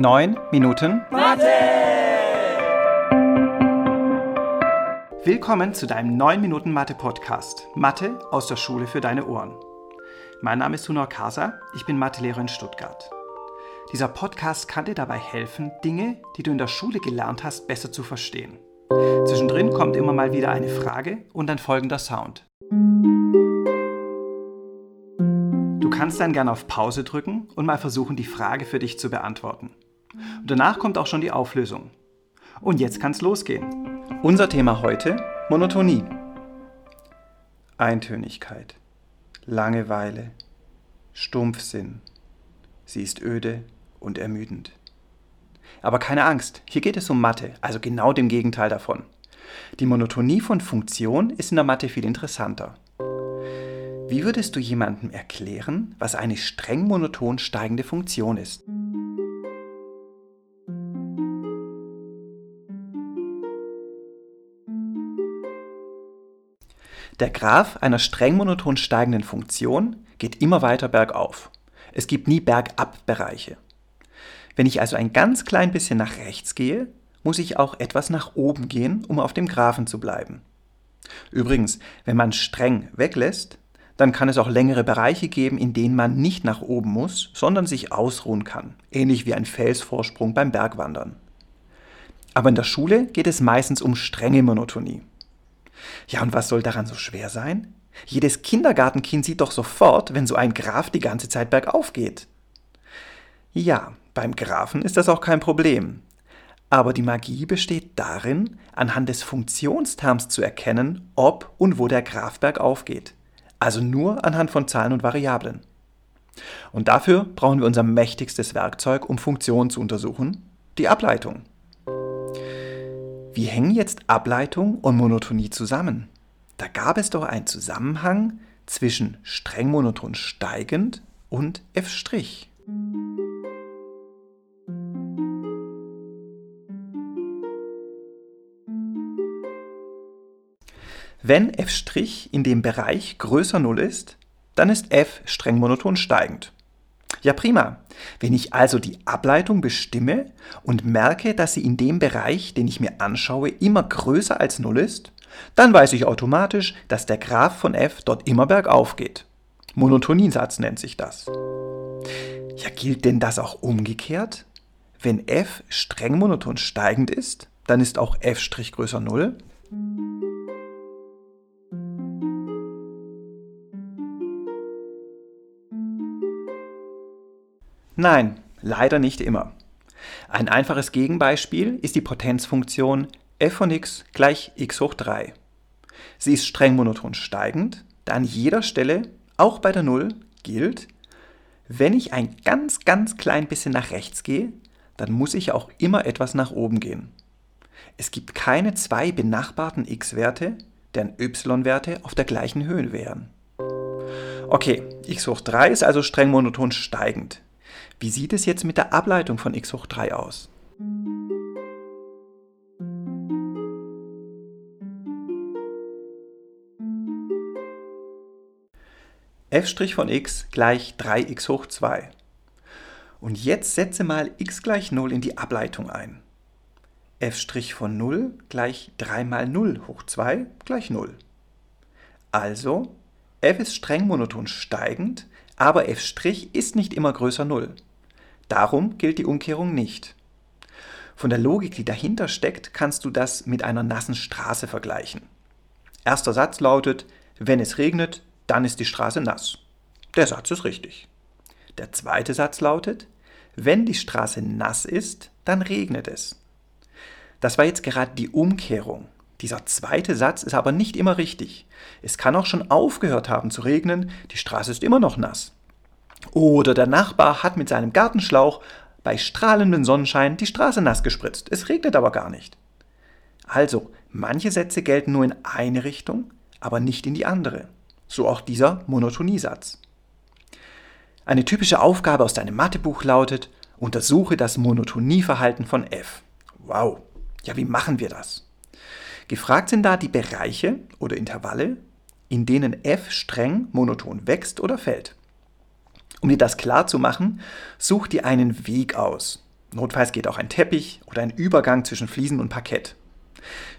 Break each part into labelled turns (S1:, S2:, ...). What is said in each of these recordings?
S1: 9 Minuten
S2: Mathe!
S1: Willkommen zu deinem 9 Minuten Mathe Podcast. Mathe aus der Schule für deine Ohren. Mein Name ist Sunor Kasa, ich bin Mathelehrer in Stuttgart. Dieser Podcast kann dir dabei helfen, Dinge, die du in der Schule gelernt hast, besser zu verstehen. Zwischendrin kommt immer mal wieder eine Frage und ein folgender Sound. Du kannst dann gerne auf Pause drücken und mal versuchen, die Frage für dich zu beantworten. Und danach kommt auch schon die Auflösung. Und jetzt kann's losgehen. Unser Thema heute: Monotonie. Eintönigkeit, Langeweile, Stumpfsinn. Sie ist öde und ermüdend. Aber keine Angst, hier geht es um Mathe, also genau dem Gegenteil davon. Die Monotonie von Funktion ist in der Mathe viel interessanter. Wie würdest du jemandem erklären, was eine streng monoton steigende Funktion ist? Der Graph einer streng monoton steigenden Funktion geht immer weiter bergauf. Es gibt nie Bergab-Bereiche. Wenn ich also ein ganz klein bisschen nach rechts gehe, muss ich auch etwas nach oben gehen, um auf dem Graphen zu bleiben. Übrigens, wenn man streng weglässt, dann kann es auch längere Bereiche geben, in denen man nicht nach oben muss, sondern sich ausruhen kann, ähnlich wie ein Felsvorsprung beim Bergwandern. Aber in der Schule geht es meistens um strenge Monotonie. Ja, und was soll daran so schwer sein? Jedes Kindergartenkind sieht doch sofort, wenn so ein Graph die ganze Zeit bergauf geht. Ja, beim Graphen ist das auch kein Problem. Aber die Magie besteht darin, anhand des Funktionsterms zu erkennen, ob und wo der Graph bergauf geht. Also nur anhand von Zahlen und Variablen. Und dafür brauchen wir unser mächtigstes Werkzeug, um Funktionen zu untersuchen, die Ableitung. Wie hängen jetzt Ableitung und Monotonie zusammen? Da gab es doch einen Zusammenhang zwischen streng monoton steigend und f'. Wenn f' in dem Bereich größer 0 ist, dann ist f streng monoton steigend. Ja prima. Wenn ich also die Ableitung bestimme und merke, dass sie in dem Bereich, den ich mir anschaue, immer größer als 0 ist, dann weiß ich automatisch, dass der Graph von f dort immer bergauf geht. Monotoniesatz nennt sich das. Ja, gilt denn das auch umgekehrt? Wenn f streng monoton steigend ist, dann ist auch f' größer 0? Nein, leider nicht immer. Ein einfaches Gegenbeispiel ist die Potenzfunktion f von x gleich x hoch 3. Sie ist streng monoton steigend, da an jeder Stelle, auch bei der 0, gilt, wenn ich ein ganz, ganz klein bisschen nach rechts gehe, dann muss ich auch immer etwas nach oben gehen. Es gibt keine zwei benachbarten x-Werte, deren y-Werte auf der gleichen Höhe wären. Okay, x hoch 3 ist also streng monoton steigend. Wie sieht es jetzt mit der Ableitung von x hoch 3 aus? f' von x gleich 3x hoch 2. Und jetzt setze mal x gleich 0 in die Ableitung ein. f' von 0 gleich 3 mal 0 hoch 2 gleich 0. Also, f ist streng monoton steigend, aber f' ist nicht immer größer 0. Darum gilt die Umkehrung nicht. Von der Logik, die dahinter steckt, kannst du das mit einer nassen Straße vergleichen. Erster Satz lautet, wenn es regnet, dann ist die Straße nass. Der Satz ist richtig. Der zweite Satz lautet, wenn die Straße nass ist, dann regnet es. Das war jetzt gerade die Umkehrung. Dieser zweite Satz ist aber nicht immer richtig. Es kann auch schon aufgehört haben zu regnen, die Straße ist immer noch nass. Oder der Nachbar hat mit seinem Gartenschlauch bei strahlendem Sonnenschein die Straße nass gespritzt. Es regnet aber gar nicht. Also, manche Sätze gelten nur in eine Richtung, aber nicht in die andere. So auch dieser Monotoniesatz. Eine typische Aufgabe aus deinem Mathebuch lautet, untersuche das Monotonieverhalten von f. Wow, ja, wie machen wir das? Gefragt sind da die Bereiche oder Intervalle, in denen f streng monoton wächst oder fällt. Um dir das klar zu machen, such dir einen Weg aus. Notfalls geht auch ein Teppich oder ein Übergang zwischen Fliesen und Parkett.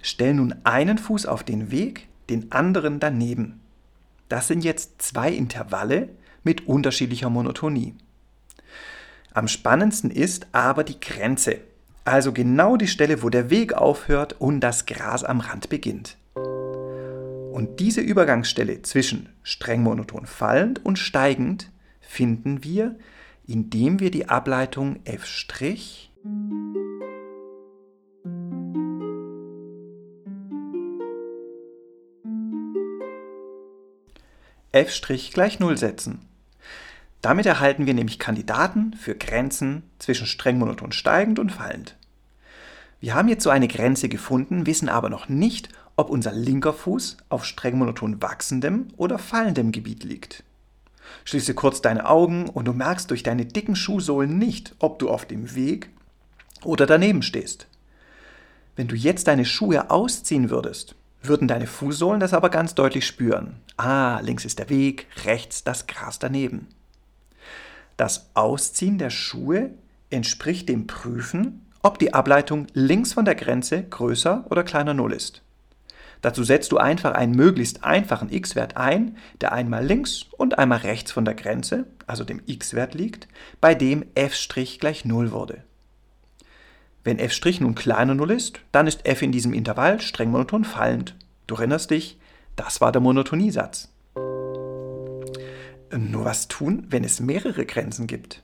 S1: Stell nun einen Fuß auf den Weg, den anderen daneben. Das sind jetzt zwei Intervalle mit unterschiedlicher Monotonie. Am spannendsten ist aber die Grenze, also genau die Stelle, wo der Weg aufhört und das Gras am Rand beginnt. Und diese Übergangsstelle zwischen streng monoton fallend und steigend finden wir, indem wir die Ableitung f' f' gleich 0 setzen. Damit erhalten wir nämlich Kandidaten für Grenzen zwischen streng monoton steigend und fallend. Wir haben jetzt so eine Grenze gefunden, wissen aber noch nicht, ob unser linker Fuß auf streng monoton wachsendem oder fallendem Gebiet liegt. Schließe kurz deine Augen und du merkst durch deine dicken Schuhsohlen nicht, ob du auf dem Weg oder daneben stehst. Wenn du jetzt deine Schuhe ausziehen würdest, würden deine Fußsohlen das aber ganz deutlich spüren. Ah, links ist der Weg, rechts das Gras daneben. Das Ausziehen der Schuhe entspricht dem Prüfen, ob die Ableitung links von der Grenze größer oder kleiner 0 ist. Dazu setzt du einfach einen möglichst einfachen x-Wert ein, der einmal links und einmal rechts von der Grenze, also dem x-Wert liegt, bei dem f' gleich 0 wurde. Wenn f' nun kleiner 0 ist, dann ist f in diesem Intervall streng monoton fallend. Du erinnerst dich, das war der Monotoniesatz. Nur was tun, wenn es mehrere Grenzen gibt?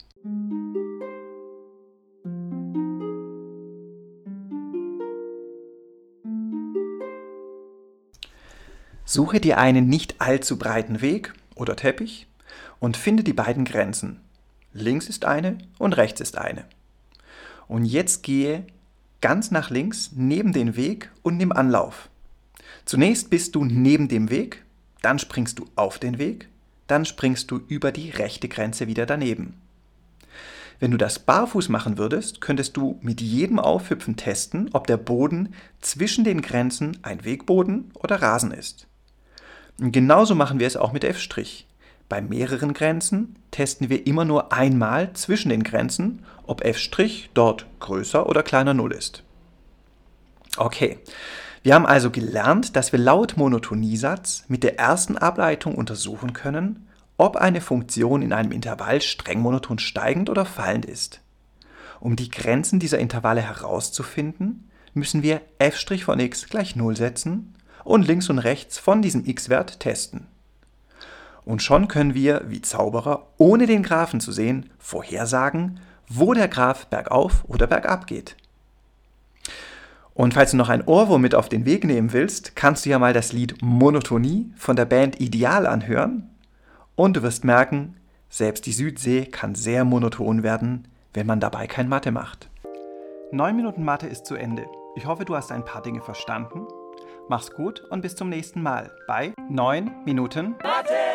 S1: Suche dir einen nicht allzu breiten Weg oder Teppich und finde die beiden Grenzen. Links ist eine und rechts ist eine. Und jetzt gehe ganz nach links neben den Weg und nimm Anlauf. Zunächst bist du neben dem Weg, dann springst du auf den Weg, dann springst du über die rechte Grenze wieder daneben. Wenn du das barfuß machen würdest, könntest du mit jedem Aufhüpfen testen, ob der Boden zwischen den Grenzen ein Wegboden oder Rasen ist. Und genauso machen wir es auch mit f'. Bei mehreren Grenzen testen wir immer nur einmal zwischen den Grenzen, ob f' dort größer oder kleiner 0 ist. Okay, wir haben also gelernt, dass wir laut Monotoniesatz mit der ersten Ableitung untersuchen können, ob eine Funktion in einem Intervall streng monoton steigend oder fallend ist. Um die Grenzen dieser Intervalle herauszufinden, müssen wir f' von x gleich 0 setzen und links und rechts von diesem x-Wert testen. Und schon können wir, wie Zauberer, ohne den Graphen zu sehen, vorhersagen, wo der Graph bergauf oder bergab geht. Und falls du noch ein Ohrwurm mit auf den Weg nehmen willst, kannst du ja mal das Lied Monotonie von der Band Ideal anhören. Und du wirst merken, selbst die Südsee kann sehr monoton werden, wenn man dabei kein Mathe macht. 9 Minuten Mathe ist zu Ende. Ich hoffe, du hast ein paar Dinge verstanden Mach's gut und bis zum nächsten Mal bei 9 Minuten Mathe!